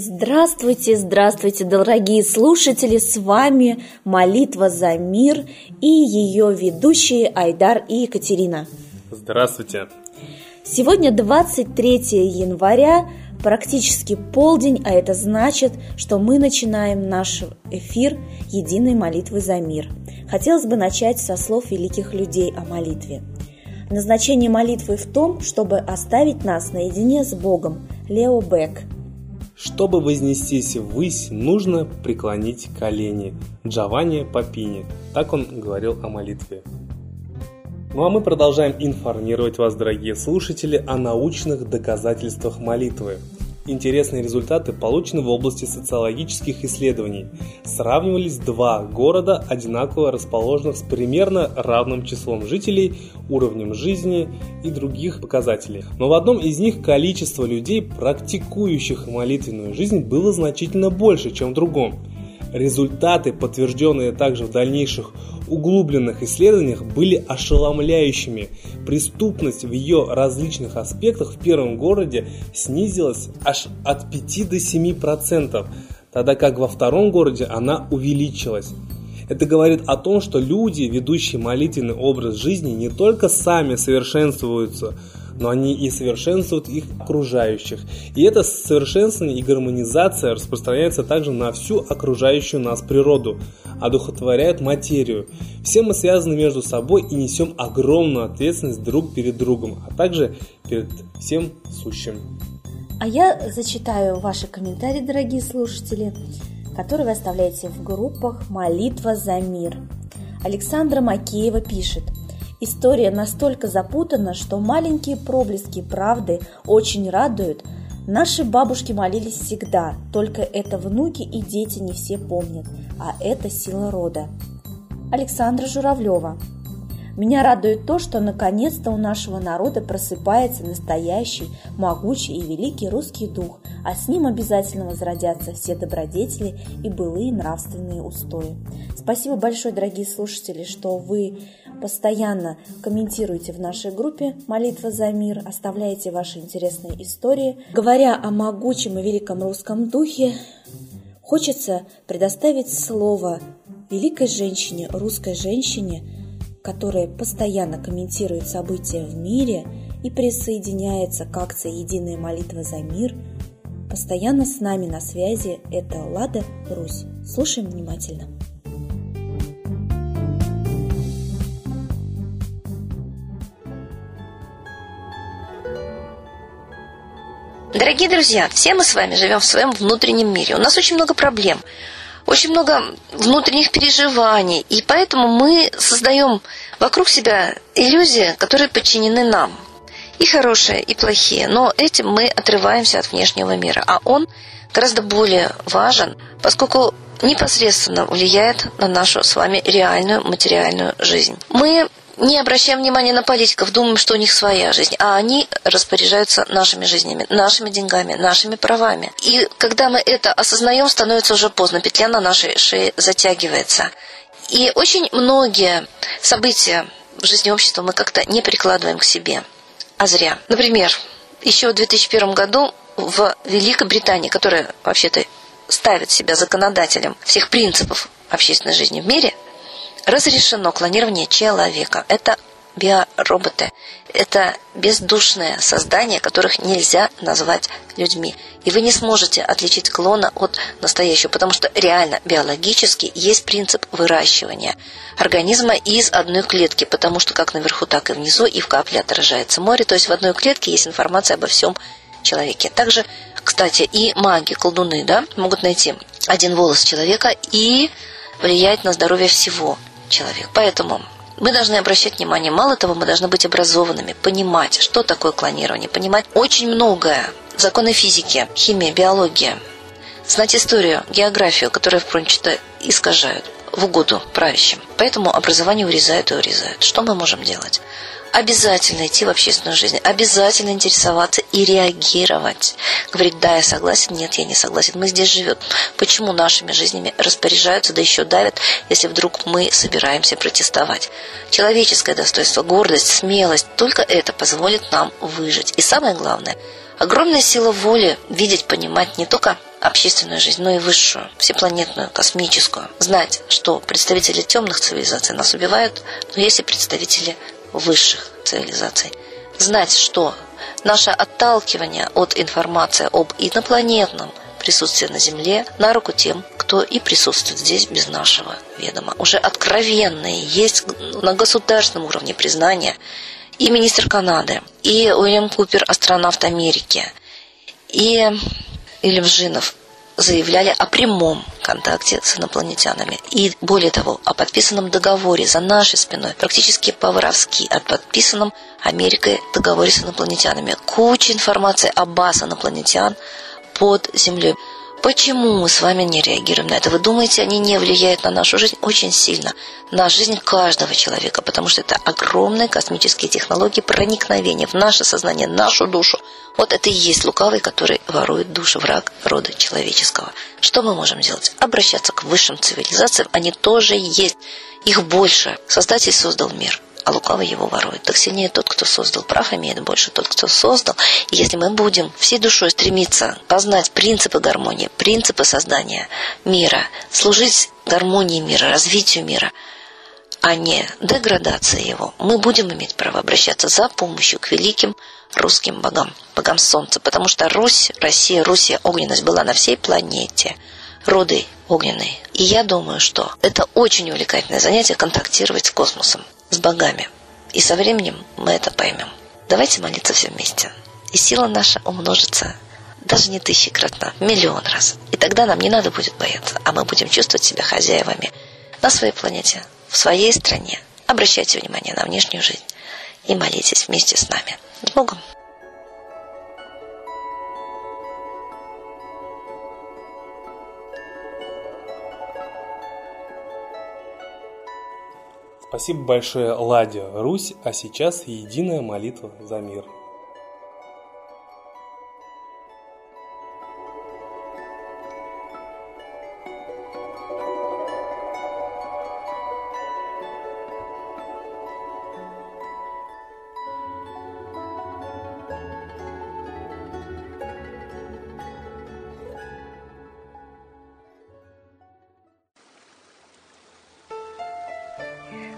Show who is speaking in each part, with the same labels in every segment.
Speaker 1: Здравствуйте, здравствуйте, дорогие слушатели! С вами «Молитва за мир» и ее ведущие Айдар и Екатерина.
Speaker 2: Здравствуйте!
Speaker 1: Сегодня 23 января, практически полдень, а это значит, что мы начинаем наш эфир единой молитвы за мир. Хотелось бы начать со слов великих людей о молитве. Назначение молитвы в том, чтобы оставить нас наедине с Богом. Лео Бек –
Speaker 2: чтобы вознестись ввысь, нужно преклонить колени. Джованни Папини. Так он говорил о молитве. Ну а мы продолжаем информировать вас, дорогие слушатели, о научных доказательствах молитвы. Интересные результаты получены в области социологических исследований. Сравнивались два города, одинаково расположенных с примерно равным числом жителей, уровнем жизни и других показателей. Но в одном из них количество людей, практикующих молитвенную жизнь, было значительно больше, чем в другом. Результаты, подтвержденные также в дальнейших углубленных исследованиях, были ошеломляющими. Преступность в ее различных аспектах в первом городе снизилась аж от 5 до 7 процентов, тогда как во втором городе она увеличилась. Это говорит о том, что люди, ведущие молитвенный образ жизни, не только сами совершенствуются, но они и совершенствуют их окружающих. И это совершенствование и гармонизация распространяется также на всю окружающую нас природу, одухотворяет материю. Все мы связаны между собой и несем огромную ответственность друг перед другом, а также перед всем сущим.
Speaker 1: А я зачитаю ваши комментарии, дорогие слушатели, которые вы оставляете в группах «Молитва за мир». Александра Макеева пишет – История настолько запутана, что маленькие проблески правды очень радуют. Наши бабушки молились всегда, только это внуки и дети не все помнят, а это сила рода. Александра Журавлева меня радует то, что наконец-то у нашего народа просыпается настоящий, могучий и великий русский дух, а с ним обязательно возродятся все добродетели и былые нравственные устои. Спасибо большое, дорогие слушатели, что вы постоянно комментируете в нашей группе «Молитва за мир», оставляете ваши интересные истории. Говоря о могучем и великом русском духе, хочется предоставить слово великой женщине, русской женщине – которая постоянно комментирует события в мире и присоединяется к акции «Единая молитва за мир», постоянно с нами на связи – это Лада Русь. Слушаем внимательно.
Speaker 3: Дорогие друзья, все мы с вами живем в своем внутреннем мире. У нас очень много проблем очень много внутренних переживаний, и поэтому мы создаем вокруг себя иллюзии, которые подчинены нам. И хорошие, и плохие, но этим мы отрываемся от внешнего мира, а он гораздо более важен, поскольку непосредственно влияет на нашу с вами реальную материальную жизнь. Мы не обращаем внимания на политиков, думаем, что у них своя жизнь, а они распоряжаются нашими жизнями, нашими деньгами, нашими правами. И когда мы это осознаем, становится уже поздно, петля на нашей шее затягивается. И очень многие события в жизни общества мы как-то не прикладываем к себе, а зря. Например, еще в 2001 году в Великобритании, которая вообще-то ставит себя законодателем всех принципов общественной жизни в мире – разрешено клонирование человека. Это биороботы. Это бездушные создания, которых нельзя назвать людьми. И вы не сможете отличить клона от настоящего, потому что реально биологически есть принцип выращивания организма из одной клетки, потому что как наверху, так и внизу, и в капле отражается море. То есть в одной клетке есть информация обо всем человеке. Также, кстати, и маги, колдуны, да, могут найти один волос человека и влиять на здоровье всего человек. Поэтому мы должны обращать внимание. Мало того, мы должны быть образованными, понимать, что такое клонирование, понимать очень многое. Законы физики, химия, биология. Знать историю, географию, которые, впрочем, искажают в угоду правящим. Поэтому образование урезают и урезают. Что мы можем делать? Обязательно идти в общественную жизнь, обязательно интересоваться и реагировать. Говорить, да, я согласен, нет, я не согласен. Мы здесь живем. Почему нашими жизнями распоряжаются, да еще давят, если вдруг мы собираемся протестовать? Человеческое достоинство, гордость, смелость, только это позволит нам выжить. И самое главное, огромная сила воли видеть, понимать не только общественную жизнь, но и высшую, всепланетную, космическую. Знать, что представители темных цивилизаций нас убивают, но есть и представители высших цивилизаций. Знать, что наше отталкивание от информации об инопланетном присутствии на Земле на руку тем, кто и присутствует здесь без нашего ведома. Уже откровенные есть на государственном уровне признания и министр Канады, и Уильям Купер, астронавт Америки, и Ильям Жинов заявляли о прямом контакте с инопланетянами. И более того, о подписанном договоре за нашей спиной, практически по-воровски, о подписанном Америкой договоре с инопланетянами. Куча информации о баз инопланетян под землей. Почему мы с вами не реагируем на это? Вы думаете, они не влияют на нашу жизнь очень сильно, на жизнь каждого человека, потому что это огромные космические технологии проникновения в наше сознание, нашу душу. Вот это и есть лукавый, который ворует душу, враг рода человеческого. Что мы можем делать? Обращаться к высшим цивилизациям, они тоже есть. Их больше. Создатель создал мир а лукавый его ворует. Так сильнее тот, кто создал. Прав имеет больше тот, кто создал. И если мы будем всей душой стремиться познать принципы гармонии, принципы создания мира, служить гармонии мира, развитию мира, а не деградации его, мы будем иметь право обращаться за помощью к великим русским богам, богам солнца, потому что Русь, Россия, Руссия, огненность была на всей планете, роды огненные. И я думаю, что это очень увлекательное занятие контактировать с космосом с богами. И со временем мы это поймем. Давайте молиться все вместе. И сила наша умножится даже не тысячекратно, миллион раз. И тогда нам не надо будет бояться, а мы будем чувствовать себя хозяевами на своей планете, в своей стране. Обращайте внимание на внешнюю жизнь и молитесь вместе с нами. С Богом!
Speaker 2: Спасибо большое, Ладя, Русь, а сейчас единая молитва за мир.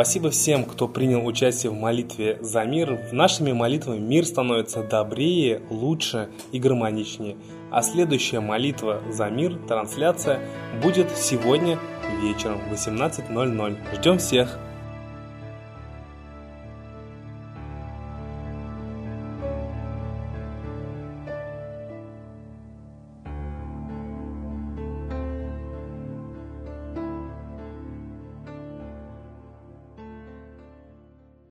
Speaker 2: Спасибо всем, кто принял участие в молитве за мир. В нашими молитвами мир становится добрее, лучше и гармоничнее. А следующая молитва за мир, трансляция, будет сегодня вечером в 18.00. Ждем всех!